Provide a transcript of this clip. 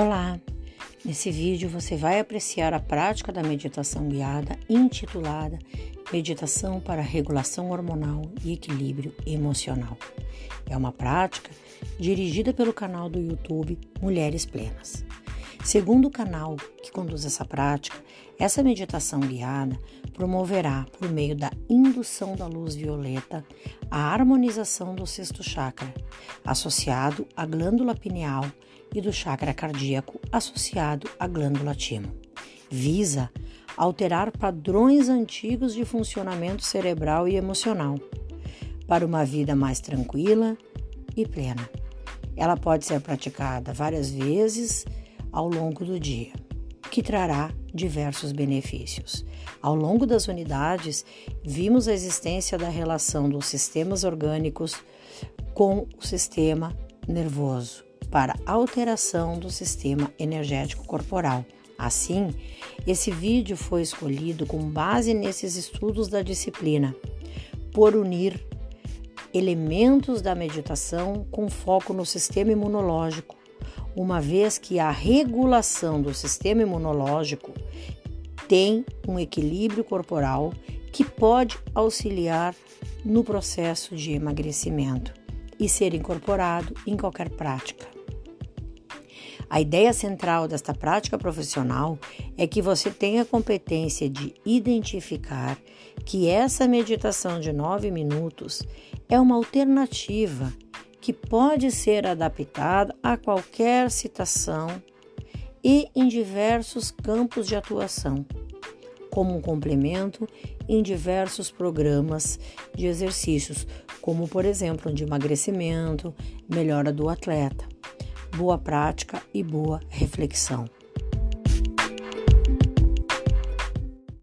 Olá! Nesse vídeo você vai apreciar a prática da meditação guiada intitulada Meditação para Regulação Hormonal e Equilíbrio Emocional. É uma prática dirigida pelo canal do YouTube Mulheres Plenas. Segundo o canal que conduz essa prática, essa meditação guiada promoverá, por meio da indução da luz violeta, a harmonização do sexto chakra, associado à glândula pineal e do chakra cardíaco, associado à glândula timo. Visa alterar padrões antigos de funcionamento cerebral e emocional para uma vida mais tranquila e plena. Ela pode ser praticada várias vezes ao longo do dia, que trará diversos benefícios. Ao longo das unidades, vimos a existência da relação dos sistemas orgânicos com o sistema nervoso para alteração do sistema energético corporal. Assim, esse vídeo foi escolhido com base nesses estudos da disciplina, por unir elementos da meditação com foco no sistema imunológico, uma vez que a regulação do sistema imunológico tem um equilíbrio corporal que pode auxiliar no processo de emagrecimento e ser incorporado em qualquer prática. A ideia central desta prática profissional é que você tenha a competência de identificar que essa meditação de nove minutos é uma alternativa que pode ser adaptada a qualquer situação e em diversos campos de atuação, como um complemento em diversos programas de exercícios, como por exemplo de emagrecimento, melhora do atleta boa prática e boa reflexão.